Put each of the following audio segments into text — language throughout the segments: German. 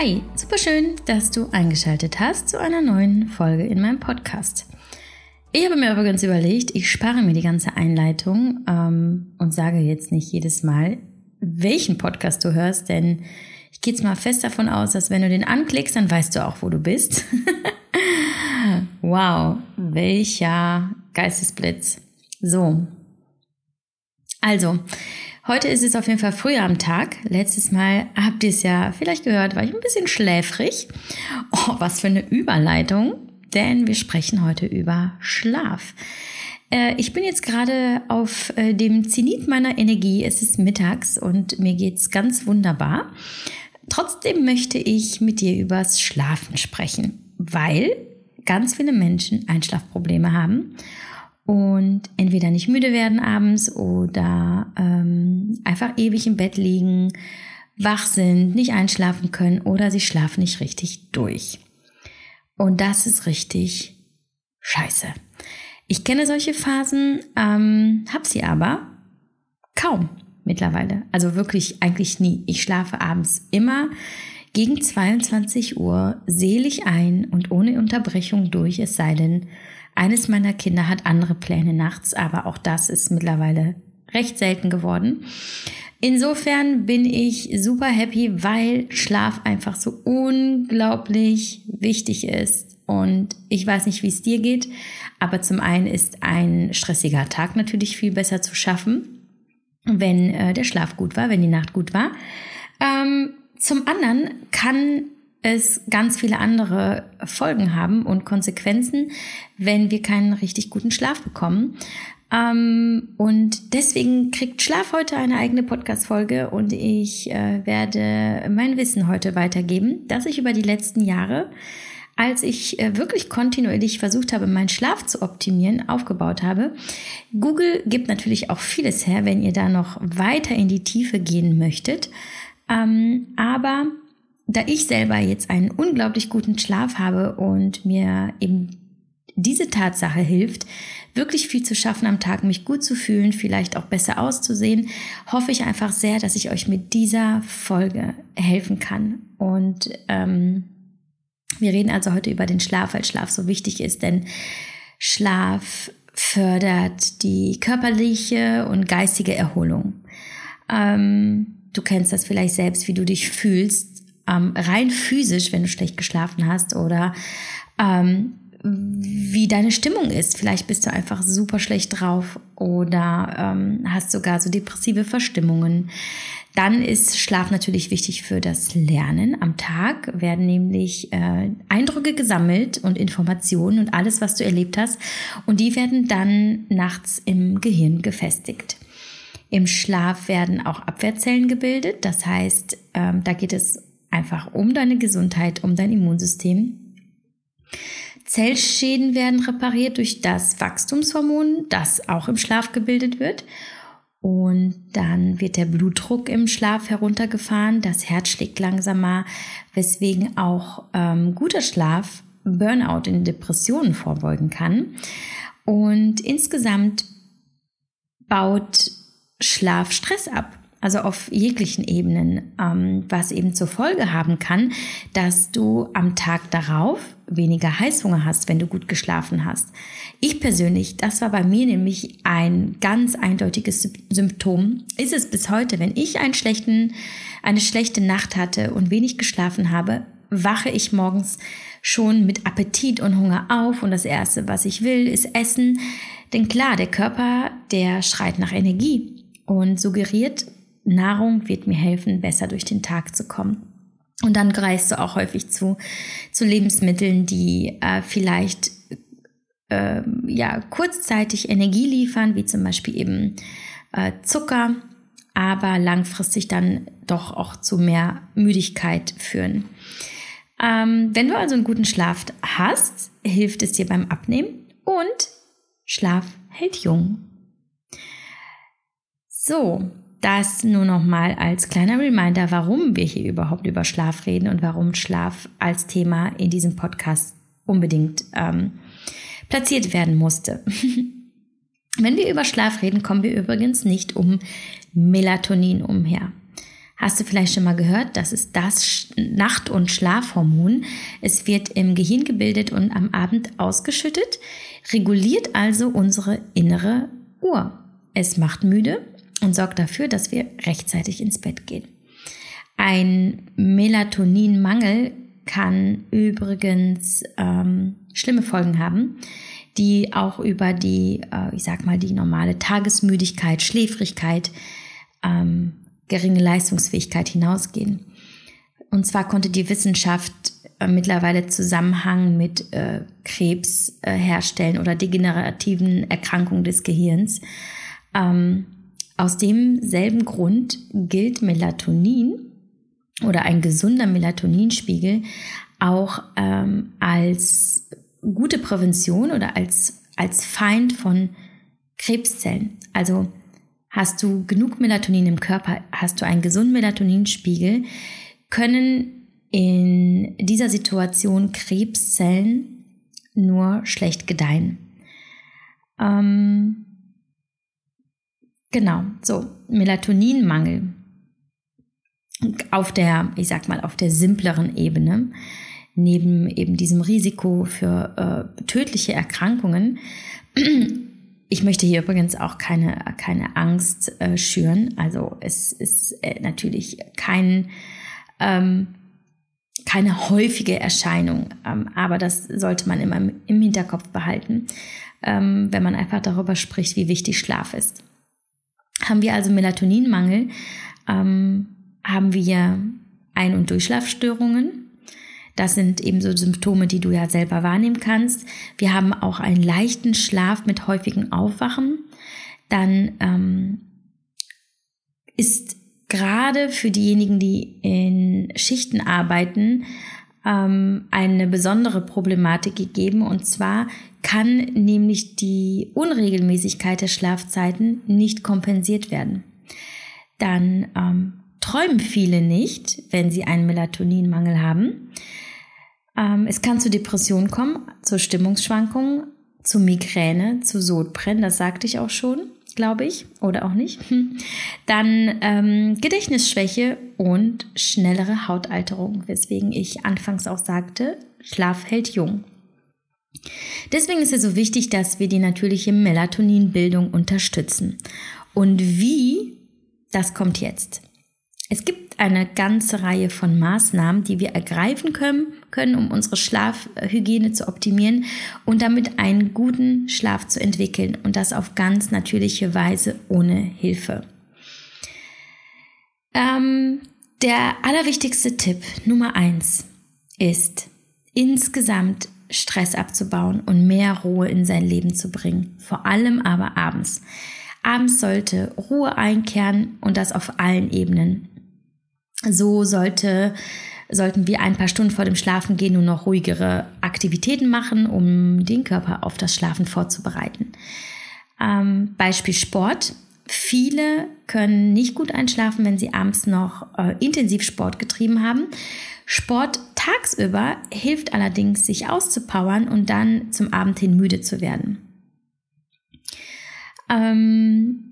Hi, super schön, dass du eingeschaltet hast zu einer neuen Folge in meinem Podcast. Ich habe mir übrigens überlegt, ich spare mir die ganze Einleitung ähm, und sage jetzt nicht jedes Mal, welchen Podcast du hörst, denn ich gehe jetzt mal fest davon aus, dass wenn du den anklickst, dann weißt du auch, wo du bist. wow, welcher Geistesblitz. So. Also, Heute ist es auf jeden Fall früher am Tag. Letztes Mal habt ihr es ja vielleicht gehört, war ich ein bisschen schläfrig. Oh, was für eine Überleitung, denn wir sprechen heute über Schlaf. Äh, ich bin jetzt gerade auf äh, dem Zenit meiner Energie. Es ist mittags und mir geht's ganz wunderbar. Trotzdem möchte ich mit dir übers Schlafen sprechen, weil ganz viele Menschen Einschlafprobleme haben und entweder nicht müde werden abends oder ähm, einfach ewig im Bett liegen, wach sind, nicht einschlafen können oder sie schlafen nicht richtig durch. Und das ist richtig scheiße. Ich kenne solche Phasen, ähm, hab sie aber kaum mittlerweile. Also wirklich eigentlich nie. Ich schlafe abends immer gegen 22 Uhr selig ein und ohne Unterbrechung durch, es sei denn, eines meiner Kinder hat andere Pläne nachts, aber auch das ist mittlerweile recht selten geworden. Insofern bin ich super happy, weil Schlaf einfach so unglaublich wichtig ist. Und ich weiß nicht, wie es dir geht, aber zum einen ist ein stressiger Tag natürlich viel besser zu schaffen, wenn äh, der Schlaf gut war, wenn die Nacht gut war. Ähm, zum anderen kann es ganz viele andere Folgen haben und Konsequenzen, wenn wir keinen richtig guten Schlaf bekommen. Ähm, und deswegen kriegt Schlaf heute eine eigene Podcast-Folge und ich äh, werde mein Wissen heute weitergeben, das ich über die letzten Jahre, als ich äh, wirklich kontinuierlich versucht habe, meinen Schlaf zu optimieren, aufgebaut habe. Google gibt natürlich auch vieles her, wenn ihr da noch weiter in die Tiefe gehen möchtet. Ähm, aber da ich selber jetzt einen unglaublich guten Schlaf habe und mir eben diese Tatsache hilft, wirklich viel zu schaffen am Tag, mich gut zu fühlen, vielleicht auch besser auszusehen, hoffe ich einfach sehr, dass ich euch mit dieser Folge helfen kann. Und ähm, wir reden also heute über den Schlaf, weil Schlaf so wichtig ist, denn Schlaf fördert die körperliche und geistige Erholung. Ähm, du kennst das vielleicht selbst, wie du dich fühlst, ähm, rein physisch, wenn du schlecht geschlafen hast oder ähm, wie deine Stimmung ist. Vielleicht bist du einfach super schlecht drauf oder ähm, hast sogar so depressive Verstimmungen. Dann ist Schlaf natürlich wichtig für das Lernen. Am Tag werden nämlich äh, Eindrücke gesammelt und Informationen und alles, was du erlebt hast. Und die werden dann nachts im Gehirn gefestigt. Im Schlaf werden auch Abwehrzellen gebildet. Das heißt, ähm, da geht es einfach um deine Gesundheit, um dein Immunsystem. Zellschäden werden repariert durch das Wachstumshormon, das auch im Schlaf gebildet wird. Und dann wird der Blutdruck im Schlaf heruntergefahren, das Herz schlägt langsamer, weswegen auch ähm, guter Schlaf Burnout in Depressionen vorbeugen kann. Und insgesamt baut Schlaf Stress ab also auf jeglichen Ebenen, ähm, was eben zur Folge haben kann, dass du am Tag darauf weniger Heißhunger hast, wenn du gut geschlafen hast. Ich persönlich, das war bei mir nämlich ein ganz eindeutiges Symptom, ist es bis heute, wenn ich einen schlechten, eine schlechte Nacht hatte und wenig geschlafen habe, wache ich morgens schon mit Appetit und Hunger auf und das erste, was ich will, ist essen. Denn klar, der Körper, der schreit nach Energie und suggeriert Nahrung wird mir helfen, besser durch den Tag zu kommen. Und dann greifst du auch häufig zu, zu Lebensmitteln, die äh, vielleicht äh, ja, kurzzeitig Energie liefern, wie zum Beispiel eben äh, Zucker, aber langfristig dann doch auch zu mehr Müdigkeit führen. Ähm, wenn du also einen guten Schlaf hast, hilft es dir beim Abnehmen und Schlaf hält jung. So, das nur noch mal als kleiner Reminder, warum wir hier überhaupt über Schlaf reden und warum Schlaf als Thema in diesem Podcast unbedingt ähm, platziert werden musste. Wenn wir über Schlaf reden, kommen wir übrigens nicht um Melatonin umher. Hast du vielleicht schon mal gehört, das ist das Nacht- und Schlafhormon. Es wird im Gehirn gebildet und am Abend ausgeschüttet, reguliert also unsere innere Uhr. Es macht müde und sorgt dafür, dass wir rechtzeitig ins Bett gehen. Ein Melatoninmangel kann übrigens ähm, schlimme Folgen haben, die auch über die, äh, ich sag mal, die normale Tagesmüdigkeit, Schläfrigkeit, ähm, geringe Leistungsfähigkeit hinausgehen. Und zwar konnte die Wissenschaft äh, mittlerweile Zusammenhang mit äh, Krebs äh, herstellen oder degenerativen Erkrankungen des Gehirns. Ähm, aus demselben Grund gilt Melatonin oder ein gesunder Melatoninspiegel auch ähm, als gute Prävention oder als, als Feind von Krebszellen. Also hast du genug Melatonin im Körper, hast du einen gesunden Melatoninspiegel, können in dieser Situation Krebszellen nur schlecht gedeihen. Ähm, genau, so, Melatoninmangel auf der, ich sag mal, auf der simpleren Ebene, neben eben diesem Risiko für äh, tödliche Erkrankungen, ich möchte hier übrigens auch keine, keine Angst äh, schüren. Also es ist äh, natürlich kein, ähm, keine häufige Erscheinung, ähm, aber das sollte man immer im Hinterkopf behalten, ähm, wenn man einfach darüber spricht, wie wichtig Schlaf ist. Haben wir also Melatoninmangel, ähm, haben wir Ein- und Durchschlafstörungen, das sind eben so Symptome, die du ja selber wahrnehmen kannst. Wir haben auch einen leichten Schlaf mit häufigen Aufwachen. Dann ähm, ist gerade für diejenigen, die in Schichten arbeiten, ähm, eine besondere Problematik gegeben. Und zwar kann nämlich die Unregelmäßigkeit der Schlafzeiten nicht kompensiert werden. Dann ähm, träumen viele nicht, wenn sie einen Melatoninmangel haben. Ähm, es kann zu Depressionen kommen, zu Stimmungsschwankungen, zu Migräne, zu Sodbrennen, das sagte ich auch schon, glaube ich, oder auch nicht. Dann ähm, Gedächtnisschwäche und schnellere Hautalterung, weswegen ich anfangs auch sagte, Schlaf hält jung. Deswegen ist es so wichtig, dass wir die natürliche Melatoninbildung unterstützen. Und wie, das kommt jetzt. Es gibt eine ganze Reihe von Maßnahmen, die wir ergreifen können, können, um unsere Schlafhygiene zu optimieren und damit einen guten Schlaf zu entwickeln und das auf ganz natürliche Weise ohne Hilfe. Ähm, der allerwichtigste Tipp Nummer eins ist, insgesamt Stress abzubauen und mehr Ruhe in sein Leben zu bringen, vor allem aber abends. Abends sollte Ruhe einkehren und das auf allen Ebenen. So sollte, sollten wir ein paar Stunden vor dem Schlafengehen nur noch ruhigere Aktivitäten machen, um den Körper auf das Schlafen vorzubereiten. Ähm, Beispiel Sport. Viele können nicht gut einschlafen, wenn sie abends noch äh, intensiv Sport getrieben haben. Sport tagsüber hilft allerdings, sich auszupowern und dann zum Abend hin müde zu werden. Ähm,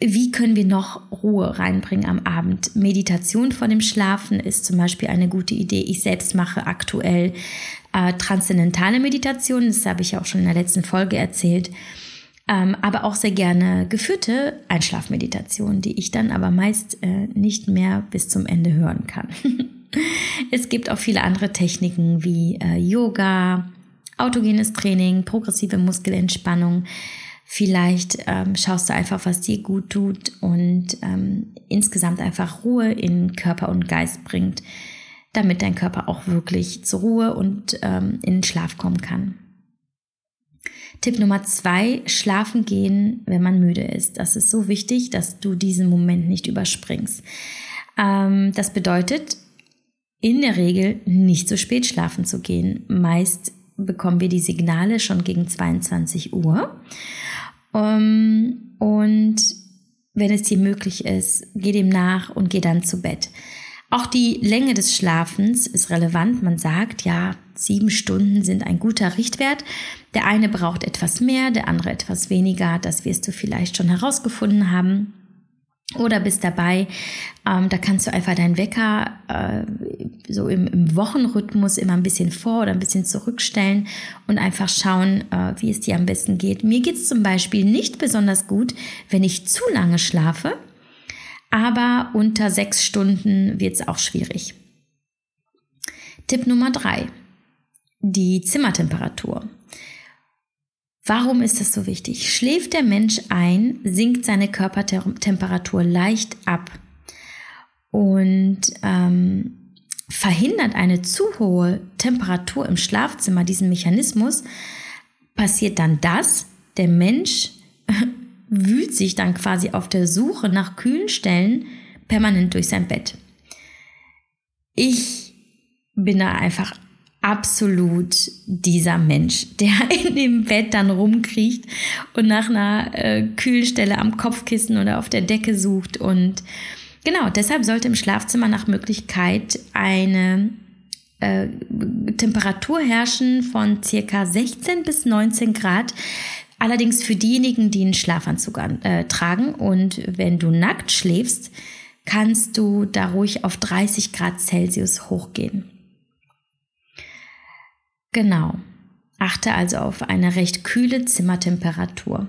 wie können wir noch Ruhe reinbringen am Abend? Meditation vor dem Schlafen ist zum Beispiel eine gute Idee. Ich selbst mache aktuell äh, transzendentale Meditation, das habe ich auch schon in der letzten Folge erzählt. Ähm, aber auch sehr gerne geführte Einschlafmeditation, die ich dann aber meist äh, nicht mehr bis zum Ende hören kann. es gibt auch viele andere Techniken wie äh, Yoga, autogenes Training, progressive Muskelentspannung. Vielleicht ähm, schaust du einfach, was dir gut tut und ähm, insgesamt einfach Ruhe in Körper und Geist bringt, damit dein Körper auch wirklich zur Ruhe und ähm, in den Schlaf kommen kann. Tipp Nummer zwei, schlafen gehen, wenn man müde ist. Das ist so wichtig, dass du diesen Moment nicht überspringst. Ähm, das bedeutet, in der Regel nicht so spät schlafen zu gehen. Meist bekommen wir die Signale schon gegen 22 Uhr. Ähm, und wenn es dir möglich ist, geh dem nach und geh dann zu Bett. Auch die Länge des Schlafens ist relevant. Man sagt, ja, sieben Stunden sind ein guter Richtwert. Der eine braucht etwas mehr, der andere etwas weniger. Das wirst du vielleicht schon herausgefunden haben. Oder bist dabei, ähm, da kannst du einfach deinen Wecker äh, so im, im, Wochenrhythmus immer ein bisschen vor oder ein bisschen zurückstellen und einfach schauen, äh, wie es dir am besten geht. Mir geht es zum Beispiel nicht besonders gut, wenn ich zu lange schlafe, aber unter sechs Stunden wird es auch schwierig. Tipp Nummer drei, die Zimmertemperatur. Warum ist das so wichtig? Schläft der Mensch ein, sinkt seine Körpertemperatur leicht ab und ähm, verhindert eine zu hohe Temperatur im Schlafzimmer, diesen Mechanismus, passiert dann das, der Mensch wühlt sich dann quasi auf der Suche nach kühlen Stellen permanent durch sein Bett. Ich bin da einfach absolut dieser Mensch, der in dem Bett dann rumkriecht und nach einer äh, Kühlstelle am Kopfkissen oder auf der Decke sucht. Und genau, deshalb sollte im Schlafzimmer nach Möglichkeit eine äh, Temperatur herrschen von circa 16 bis 19 Grad. Allerdings für diejenigen, die einen Schlafanzug an, äh, tragen und wenn du nackt schläfst, kannst du da ruhig auf 30 Grad Celsius hochgehen. Genau. Achte also auf eine recht kühle Zimmertemperatur.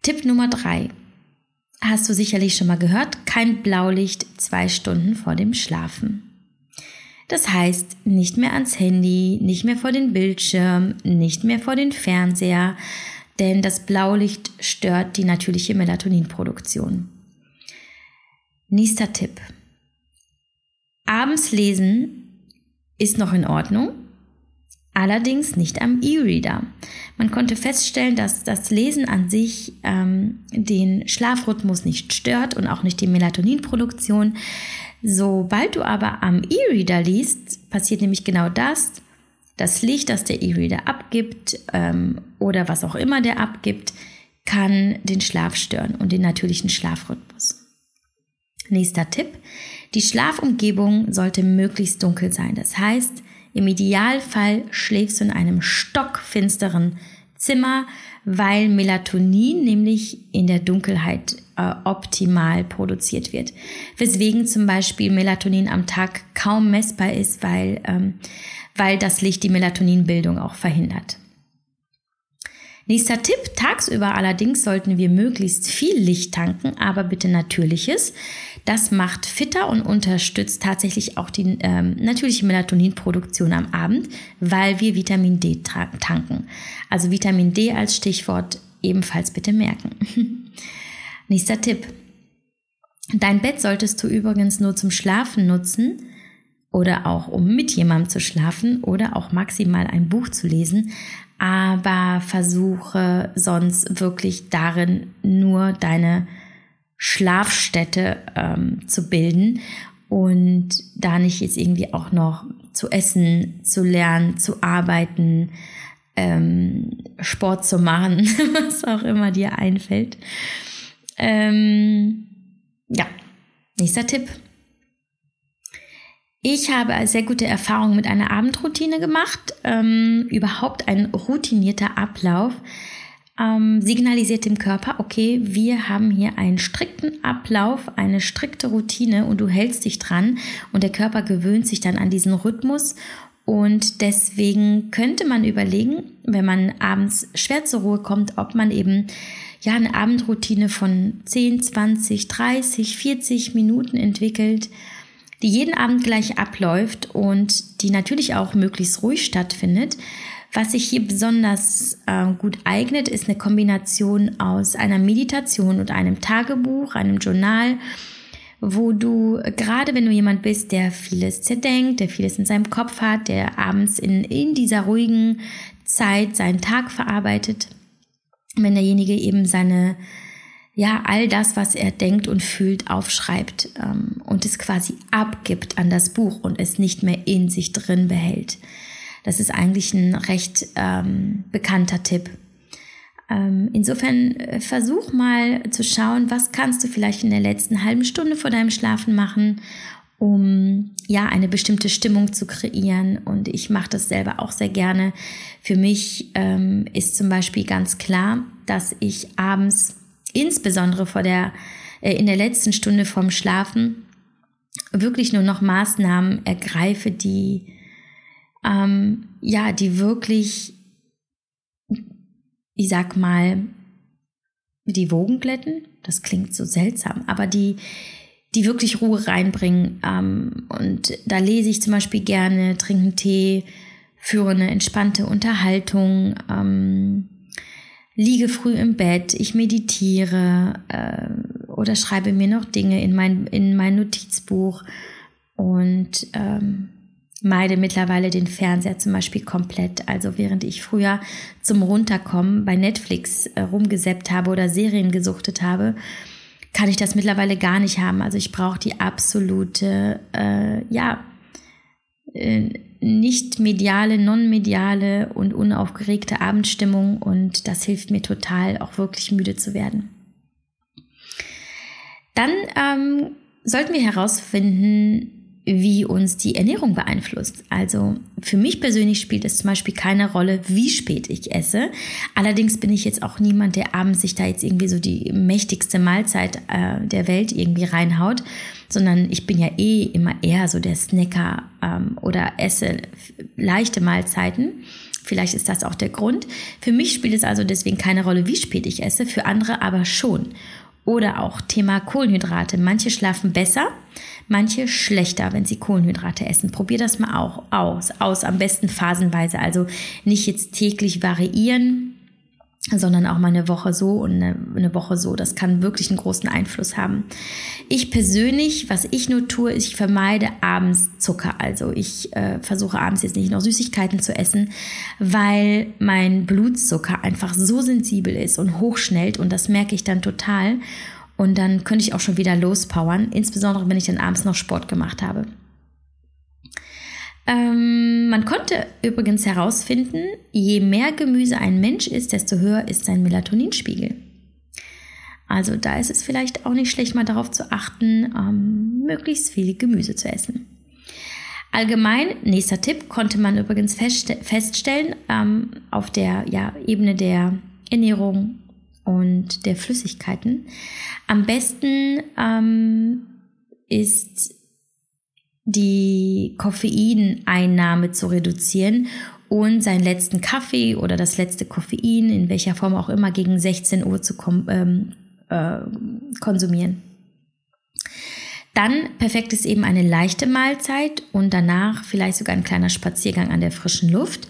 Tipp Nummer drei: Hast du sicherlich schon mal gehört, kein Blaulicht zwei Stunden vor dem Schlafen. Das heißt, nicht mehr ans Handy, nicht mehr vor den Bildschirm, nicht mehr vor den Fernseher, denn das Blaulicht stört die natürliche Melatoninproduktion. Nächster Tipp. Abends lesen ist noch in Ordnung, allerdings nicht am E-Reader. Man konnte feststellen, dass das Lesen an sich ähm, den Schlafrhythmus nicht stört und auch nicht die Melatoninproduktion. Sobald du aber am E-Reader liest, passiert nämlich genau das. Das Licht, das der E-Reader abgibt ähm, oder was auch immer der abgibt, kann den Schlaf stören und den natürlichen Schlafrhythmus. Nächster Tipp. Die Schlafumgebung sollte möglichst dunkel sein. Das heißt, im Idealfall schläfst du in einem stockfinsteren Zimmer, weil Melatonin nämlich in der Dunkelheit äh, optimal produziert wird. Weswegen zum Beispiel Melatonin am Tag kaum messbar ist, weil, ähm, weil das Licht die Melatoninbildung auch verhindert. Nächster Tipp, tagsüber allerdings sollten wir möglichst viel Licht tanken, aber bitte natürliches. Das macht fitter und unterstützt tatsächlich auch die ähm, natürliche Melatoninproduktion am Abend, weil wir Vitamin D tanken. Also Vitamin D als Stichwort ebenfalls bitte merken. Nächster Tipp. Dein Bett solltest du übrigens nur zum Schlafen nutzen oder auch um mit jemandem zu schlafen oder auch maximal ein Buch zu lesen, aber versuche sonst wirklich darin nur deine Schlafstätte ähm, zu bilden und da nicht jetzt irgendwie auch noch zu essen, zu lernen, zu arbeiten, ähm, Sport zu machen, was auch immer dir einfällt. Ähm, ja, nächster Tipp. Ich habe sehr gute Erfahrungen mit einer Abendroutine gemacht. Ähm, überhaupt ein routinierter Ablauf ähm, signalisiert dem Körper, okay, wir haben hier einen strikten Ablauf, eine strikte Routine und du hältst dich dran und der Körper gewöhnt sich dann an diesen Rhythmus und deswegen könnte man überlegen, wenn man abends schwer zur Ruhe kommt, ob man eben ja eine Abendroutine von 10, 20, 30, 40 Minuten entwickelt die jeden Abend gleich abläuft und die natürlich auch möglichst ruhig stattfindet. Was sich hier besonders äh, gut eignet, ist eine Kombination aus einer Meditation und einem Tagebuch, einem Journal, wo du, gerade wenn du jemand bist, der vieles zerdenkt, der vieles in seinem Kopf hat, der abends in, in dieser ruhigen Zeit seinen Tag verarbeitet, wenn derjenige eben seine ja, all das, was er denkt und fühlt, aufschreibt ähm, und es quasi abgibt an das Buch und es nicht mehr in sich drin behält. Das ist eigentlich ein recht ähm, bekannter Tipp. Ähm, insofern äh, versuch mal zu schauen, was kannst du vielleicht in der letzten halben Stunde vor deinem Schlafen machen, um ja eine bestimmte Stimmung zu kreieren. Und ich mache das selber auch sehr gerne. Für mich ähm, ist zum Beispiel ganz klar, dass ich abends insbesondere vor der äh, in der letzten Stunde vorm Schlafen wirklich nur noch Maßnahmen ergreife, die ähm, ja, die wirklich, ich sag mal, die Wogen glätten. Das klingt so seltsam, aber die, die wirklich Ruhe reinbringen. Ähm, und da lese ich zum Beispiel gerne, trinke Tee, führe eine entspannte Unterhaltung, ähm, liege früh im Bett, ich meditiere äh, oder schreibe mir noch Dinge in mein, in mein Notizbuch und ähm, meide mittlerweile den Fernseher zum Beispiel komplett. Also während ich früher zum Runterkommen bei Netflix äh, rumgesäppt habe oder Serien gesuchtet habe, kann ich das mittlerweile gar nicht haben. Also ich brauche die absolute, äh, ja, äh, nicht mediale, non-mediale und unaufgeregte Abendstimmung und das hilft mir total, auch wirklich müde zu werden. Dann ähm, sollten wir herausfinden, wie uns die Ernährung beeinflusst. Also für mich persönlich spielt es zum Beispiel keine Rolle, wie spät ich esse. Allerdings bin ich jetzt auch niemand, der abends sich da jetzt irgendwie so die mächtigste Mahlzeit äh, der Welt irgendwie reinhaut, sondern ich bin ja eh immer eher so der Snacker ähm, oder esse leichte Mahlzeiten. Vielleicht ist das auch der Grund. Für mich spielt es also deswegen keine Rolle, wie spät ich esse, für andere aber schon. Oder auch Thema Kohlenhydrate. Manche schlafen besser, manche schlechter, wenn sie Kohlenhydrate essen. Probier das mal auch aus, aus am besten phasenweise. Also nicht jetzt täglich variieren, sondern auch mal eine Woche so und eine, Woche so. Das kann wirklich einen großen Einfluss haben. Ich persönlich, was ich nur tue, ist, ich vermeide abends Zucker. Also ich äh, versuche abends jetzt nicht noch Süßigkeiten zu essen, weil mein Blutzucker einfach so sensibel ist und hochschnellt und das merke ich dann total. Und dann könnte ich auch schon wieder lospowern, insbesondere wenn ich dann abends noch Sport gemacht habe. Ähm, man konnte übrigens herausfinden, je mehr Gemüse ein Mensch isst, desto höher ist sein Melatoninspiegel. Also da ist es vielleicht auch nicht schlecht, mal darauf zu achten, ähm, möglichst viel Gemüse zu essen. Allgemein, nächster Tipp, konnte man übrigens feststellen ähm, auf der ja, Ebene der Ernährung und der Flüssigkeiten. Am besten ähm, ist die Koffeineinnahme zu reduzieren und seinen letzten Kaffee oder das letzte Koffein, in welcher Form auch immer, gegen 16 Uhr zu ähm, äh, konsumieren. Dann perfekt ist eben eine leichte Mahlzeit und danach vielleicht sogar ein kleiner Spaziergang an der frischen Luft,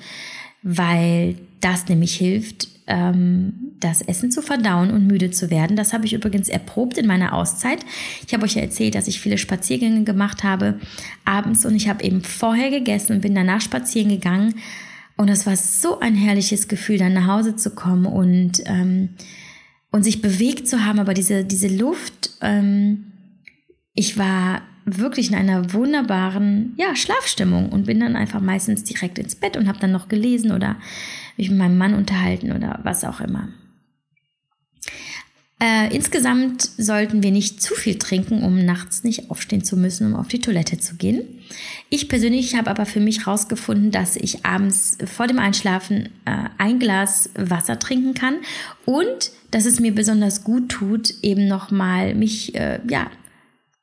weil das nämlich hilft, ähm, das Essen zu verdauen und müde zu werden. Das habe ich übrigens erprobt in meiner Auszeit. Ich habe euch ja erzählt, dass ich viele Spaziergänge gemacht habe abends und ich habe eben vorher gegessen und bin danach spazieren gegangen. Und es war so ein herrliches Gefühl, dann nach Hause zu kommen und, ähm, und sich bewegt zu haben, aber diese, diese Luft, ähm, ich war wirklich in einer wunderbaren ja, Schlafstimmung und bin dann einfach meistens direkt ins Bett und habe dann noch gelesen oder mich mit meinem Mann unterhalten oder was auch immer. Äh, insgesamt sollten wir nicht zu viel trinken, um nachts nicht aufstehen zu müssen, um auf die Toilette zu gehen. Ich persönlich habe aber für mich herausgefunden, dass ich abends vor dem Einschlafen äh, ein Glas Wasser trinken kann und dass es mir besonders gut tut, eben nochmal mich äh, ja,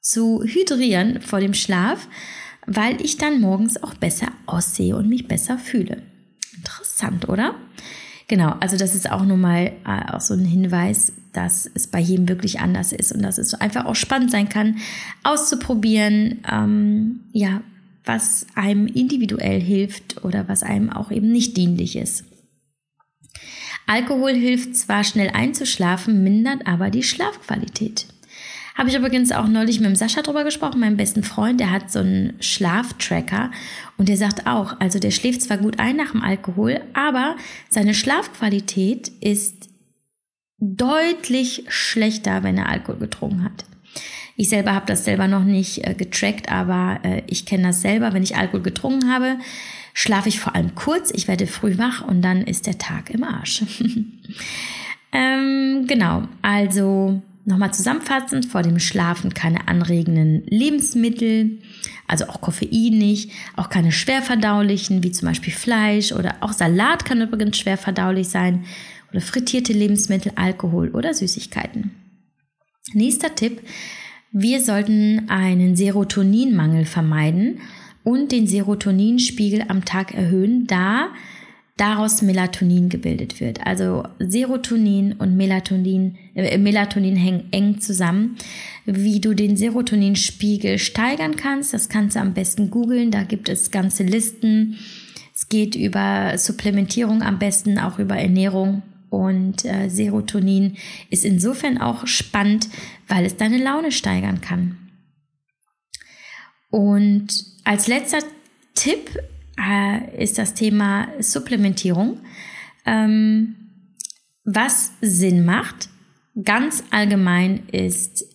zu hydrieren vor dem Schlaf, weil ich dann morgens auch besser aussehe und mich besser fühle. Interessant, oder? Genau, also das ist auch nur mal äh, auch so ein Hinweis, dass es bei jedem wirklich anders ist und dass es einfach auch spannend sein kann, auszuprobieren, ähm, ja, was einem individuell hilft oder was einem auch eben nicht dienlich ist. Alkohol hilft zwar schnell einzuschlafen, mindert aber die Schlafqualität. Habe ich übrigens auch neulich mit dem Sascha drüber gesprochen, meinem besten Freund, der hat so einen Schlaftracker und der sagt auch, also der schläft zwar gut ein nach dem Alkohol, aber seine Schlafqualität ist deutlich schlechter, wenn er Alkohol getrunken hat. Ich selber habe das selber noch nicht äh, getrackt, aber äh, ich kenne das selber. Wenn ich Alkohol getrunken habe, schlafe ich vor allem kurz, ich werde früh wach und dann ist der Tag im Arsch. ähm, genau, also Nochmal zusammenfassend, vor dem Schlafen keine anregenden Lebensmittel, also auch Koffein nicht, auch keine schwerverdaulichen, wie zum Beispiel Fleisch oder auch Salat kann übrigens schwer verdaulich sein oder frittierte Lebensmittel, Alkohol oder Süßigkeiten. Nächster Tipp. Wir sollten einen Serotoninmangel vermeiden und den Serotoninspiegel am Tag erhöhen, da daraus Melatonin gebildet wird. Also Serotonin und Melatonin, äh, Melatonin hängen eng zusammen. Wie du den Serotoninspiegel steigern kannst, das kannst du am besten googeln. Da gibt es ganze Listen. Es geht über Supplementierung am besten, auch über Ernährung. Und äh, Serotonin ist insofern auch spannend, weil es deine Laune steigern kann. Und als letzter Tipp äh, ist das Thema Supplementierung. Ähm, was Sinn macht, ganz allgemein ist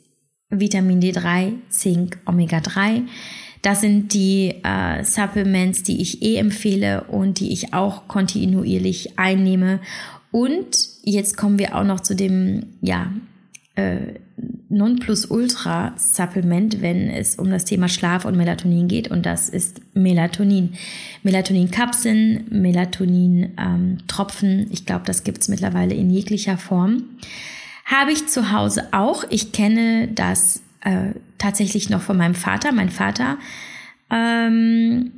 Vitamin D3, Zink, Omega-3. Das sind die äh, Supplements, die ich eh empfehle und die ich auch kontinuierlich einnehme. Und jetzt kommen wir auch noch zu dem, ja, äh, Nonplusultra-Supplement, wenn es um das Thema Schlaf und Melatonin geht, und das ist Melatonin. Melatonin-Kapseln, Melatonin-Tropfen, ich glaube, das gibt es mittlerweile in jeglicher Form. Habe ich zu Hause auch. Ich kenne das äh, tatsächlich noch von meinem Vater. Mein Vater ähm,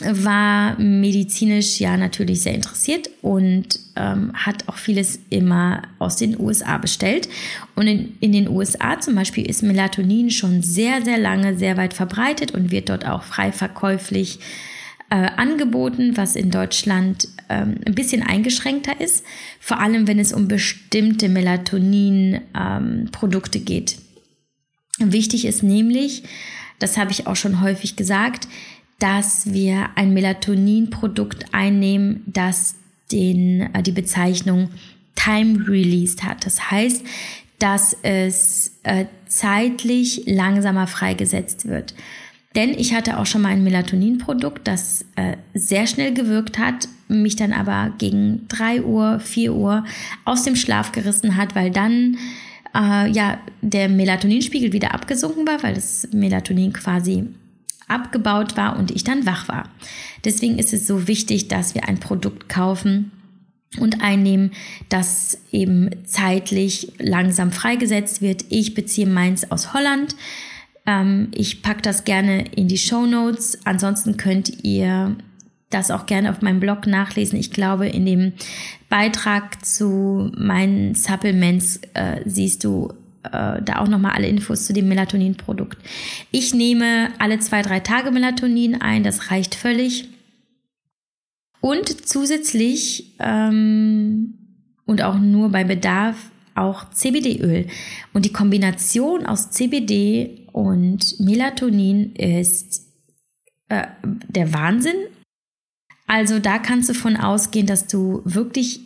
war medizinisch ja natürlich sehr interessiert und ähm, hat auch vieles immer aus den USA bestellt. Und in, in den USA zum Beispiel ist Melatonin schon sehr, sehr lange sehr weit verbreitet und wird dort auch frei verkäuflich äh, angeboten, was in Deutschland ähm, ein bisschen eingeschränkter ist, vor allem wenn es um bestimmte Melatonin-Produkte ähm, geht. Wichtig ist nämlich, das habe ich auch schon häufig gesagt, dass wir ein Melatonin-Produkt einnehmen, das den, äh, die Bezeichnung Time Released hat. Das heißt, dass es äh, zeitlich langsamer freigesetzt wird. Denn ich hatte auch schon mal ein Melatonin-Produkt, das äh, sehr schnell gewirkt hat, mich dann aber gegen drei Uhr, vier Uhr aus dem Schlaf gerissen hat, weil dann äh, ja der Melatoninspiegel wieder abgesunken war, weil das Melatonin quasi abgebaut war und ich dann wach war. Deswegen ist es so wichtig, dass wir ein Produkt kaufen und einnehmen, das eben zeitlich langsam freigesetzt wird. Ich beziehe meins aus Holland. Ähm, ich packe das gerne in die Show Notes. Ansonsten könnt ihr das auch gerne auf meinem Blog nachlesen. Ich glaube, in dem Beitrag zu meinen Supplements äh, siehst du äh, da auch nochmal alle Infos zu dem Melatonin-Produkt. Ich nehme alle zwei, drei Tage Melatonin ein, das reicht völlig. Und zusätzlich ähm, und auch nur bei Bedarf auch CBD-Öl. Und die Kombination aus CBD und Melatonin ist äh, der Wahnsinn. Also da kannst du von ausgehen, dass du wirklich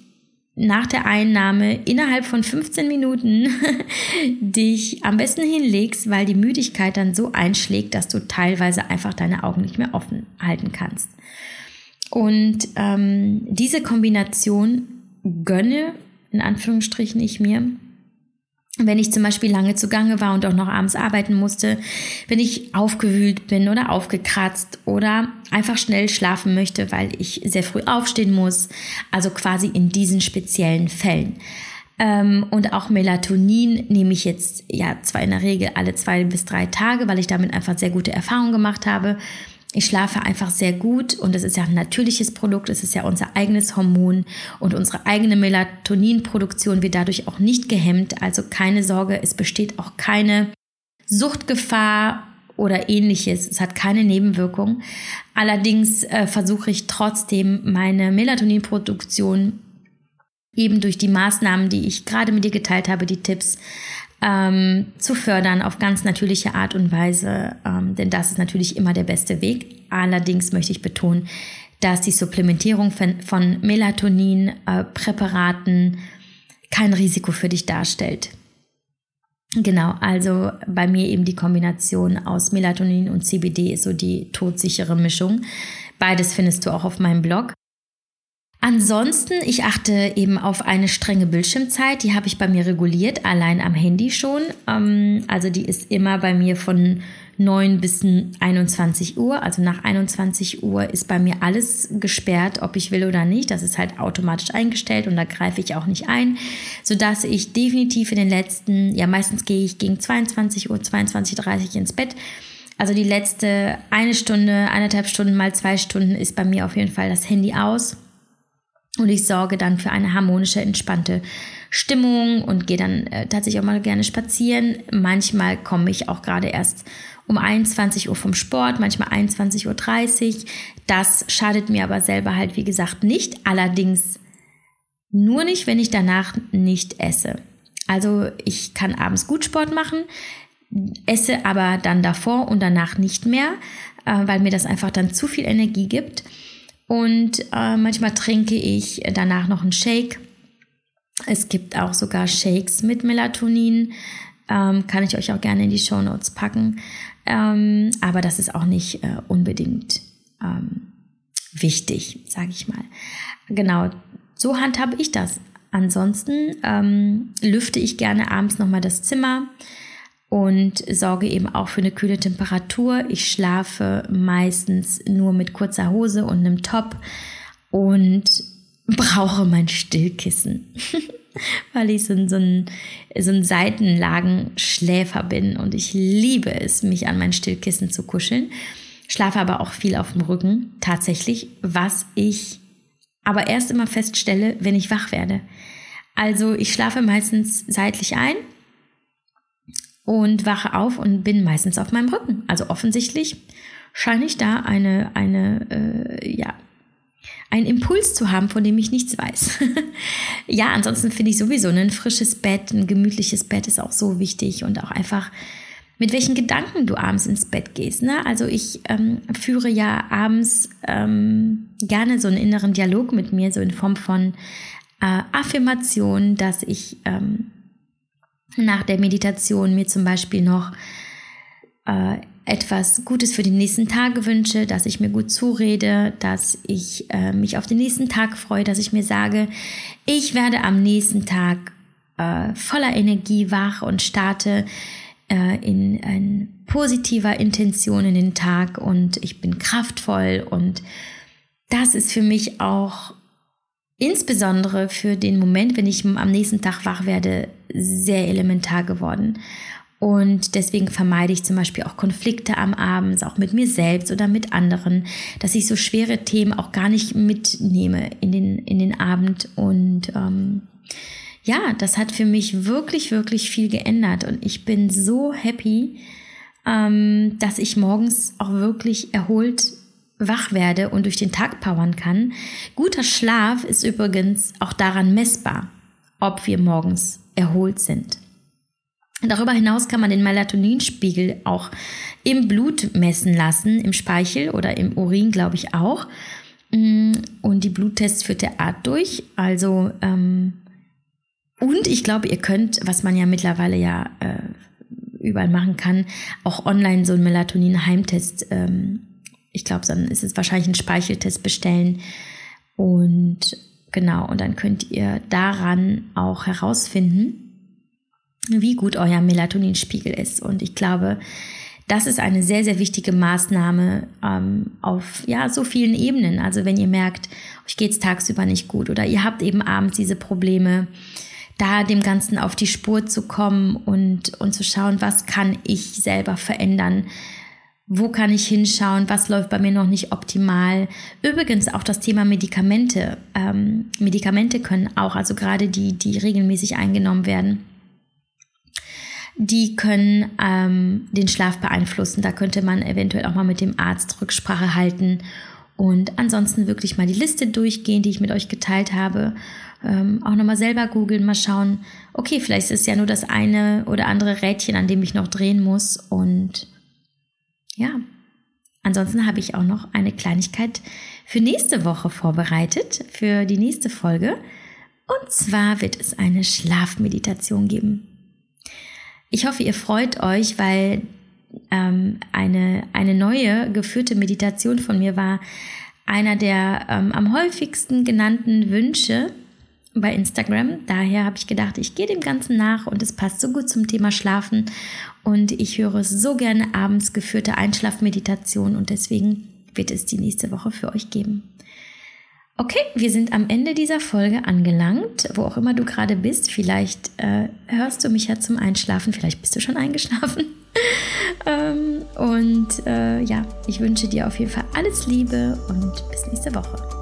nach der Einnahme innerhalb von 15 Minuten dich am besten hinlegst, weil die Müdigkeit dann so einschlägt, dass du teilweise einfach deine Augen nicht mehr offen halten kannst. Und ähm, diese Kombination gönne, in Anführungsstrichen, ich mir, wenn ich zum Beispiel lange zugange war und auch noch abends arbeiten musste, wenn ich aufgewühlt bin oder aufgekratzt oder einfach schnell schlafen möchte, weil ich sehr früh aufstehen muss, also quasi in diesen speziellen Fällen. Ähm, und auch Melatonin nehme ich jetzt ja zwar in der Regel alle zwei bis drei Tage, weil ich damit einfach sehr gute Erfahrungen gemacht habe. Ich schlafe einfach sehr gut und es ist ja ein natürliches Produkt, es ist ja unser eigenes Hormon und unsere eigene Melatoninproduktion wird dadurch auch nicht gehemmt. Also keine Sorge, es besteht auch keine Suchtgefahr oder ähnliches. Es hat keine Nebenwirkung. Allerdings äh, versuche ich trotzdem meine Melatoninproduktion eben durch die Maßnahmen, die ich gerade mit dir geteilt habe, die Tipps, ähm, zu fördern auf ganz natürliche Art und Weise, ähm, denn das ist natürlich immer der beste Weg. Allerdings möchte ich betonen, dass die Supplementierung von, von Melatonin-Präparaten äh, kein Risiko für dich darstellt. Genau, also bei mir eben die Kombination aus Melatonin und CBD ist so die todsichere Mischung. Beides findest du auch auf meinem Blog. Ansonsten, ich achte eben auf eine strenge Bildschirmzeit, die habe ich bei mir reguliert, allein am Handy schon. Ähm, also die ist immer bei mir von 9 bis 21 Uhr. Also nach 21 Uhr ist bei mir alles gesperrt, ob ich will oder nicht. Das ist halt automatisch eingestellt und da greife ich auch nicht ein, sodass ich definitiv in den letzten, ja meistens gehe ich gegen 22 Uhr, 22.30 Uhr ins Bett. Also die letzte eine Stunde, eineinhalb Stunden mal zwei Stunden ist bei mir auf jeden Fall das Handy aus. Und ich sorge dann für eine harmonische, entspannte Stimmung und gehe dann äh, tatsächlich auch mal gerne spazieren. Manchmal komme ich auch gerade erst um 21 Uhr vom Sport, manchmal 21.30 Uhr. Das schadet mir aber selber halt, wie gesagt, nicht. Allerdings nur nicht, wenn ich danach nicht esse. Also ich kann abends gut Sport machen, esse aber dann davor und danach nicht mehr, äh, weil mir das einfach dann zu viel Energie gibt. Und äh, manchmal trinke ich danach noch einen Shake. Es gibt auch sogar Shakes mit Melatonin. Ähm, kann ich euch auch gerne in die Show Notes packen. Ähm, aber das ist auch nicht äh, unbedingt ähm, wichtig, sage ich mal. Genau, so handhabe ich das. Ansonsten ähm, lüfte ich gerne abends nochmal das Zimmer und sorge eben auch für eine kühle Temperatur. Ich schlafe meistens nur mit kurzer Hose und einem Top und brauche mein Stillkissen. weil ich so ein, so ein, so ein Seitenlagenschläfer bin und ich liebe es, mich an mein Stillkissen zu kuscheln. Schlafe aber auch viel auf dem Rücken, tatsächlich, was ich aber erst immer feststelle, wenn ich wach werde. Also ich schlafe meistens seitlich ein und wache auf und bin meistens auf meinem Rücken. Also offensichtlich scheine ich da eine, eine äh, ja, einen Impuls zu haben, von dem ich nichts weiß. ja, ansonsten finde ich sowieso ein frisches Bett, ein gemütliches Bett ist auch so wichtig und auch einfach mit welchen Gedanken du abends ins Bett gehst. Ne? Also ich ähm, führe ja abends ähm, gerne so einen inneren Dialog mit mir, so in Form von äh, Affirmation, dass ich ähm, nach der Meditation mir zum Beispiel noch äh, etwas Gutes für den nächsten Tag wünsche, dass ich mir gut zurede, dass ich äh, mich auf den nächsten Tag freue, dass ich mir sage, ich werde am nächsten Tag äh, voller Energie wach und starte äh, in, in positiver Intention in den Tag und ich bin kraftvoll und das ist für mich auch insbesondere für den Moment, wenn ich am nächsten Tag wach werde, sehr elementar geworden. Und deswegen vermeide ich zum Beispiel auch Konflikte am Abend, auch mit mir selbst oder mit anderen, dass ich so schwere Themen auch gar nicht mitnehme in den, in den Abend. Und ähm, ja, das hat für mich wirklich, wirklich viel geändert. Und ich bin so happy, ähm, dass ich morgens auch wirklich erholt wach werde und durch den Tag powern kann. Guter Schlaf ist übrigens auch daran messbar, ob wir morgens erholt sind. Darüber hinaus kann man den Melatoninspiegel auch im Blut messen lassen, im Speichel oder im Urin, glaube ich auch. Mm, und die Bluttests führt der Art durch. Also, ähm, und ich glaube, ihr könnt, was man ja mittlerweile ja äh, überall machen kann, auch online so einen Melatonin-Heimtest, ähm, ich glaube, dann ist es wahrscheinlich ein Speicheltest bestellen. Und genau, und dann könnt ihr daran auch herausfinden, wie gut euer Melatoninspiegel ist. Und ich glaube, das ist eine sehr, sehr wichtige Maßnahme ähm, auf ja, so vielen Ebenen. Also wenn ihr merkt, euch geht es tagsüber nicht gut oder ihr habt eben abends diese Probleme, da dem Ganzen auf die Spur zu kommen und, und zu schauen, was kann ich selber verändern, wo kann ich hinschauen, was läuft bei mir noch nicht optimal. Übrigens auch das Thema Medikamente. Ähm, Medikamente können auch, also gerade die, die regelmäßig eingenommen werden, die können ähm, den Schlaf beeinflussen. Da könnte man eventuell auch mal mit dem Arzt Rücksprache halten und ansonsten wirklich mal die Liste durchgehen, die ich mit euch geteilt habe. Ähm, auch nochmal selber googeln, mal schauen, okay, vielleicht ist ja nur das eine oder andere Rädchen, an dem ich noch drehen muss. Und ja, ansonsten habe ich auch noch eine Kleinigkeit für nächste Woche vorbereitet, für die nächste Folge. Und zwar wird es eine Schlafmeditation geben. Ich hoffe, ihr freut euch, weil ähm, eine, eine neue geführte Meditation von mir war einer der ähm, am häufigsten genannten Wünsche bei Instagram. Daher habe ich gedacht, ich gehe dem Ganzen nach und es passt so gut zum Thema Schlafen. Und ich höre so gerne abends geführte Einschlafmeditation und deswegen wird es die nächste Woche für euch geben. Okay, wir sind am Ende dieser Folge angelangt, wo auch immer du gerade bist. Vielleicht äh, hörst du mich ja zum Einschlafen, vielleicht bist du schon eingeschlafen. ähm, und äh, ja, ich wünsche dir auf jeden Fall alles Liebe und bis nächste Woche.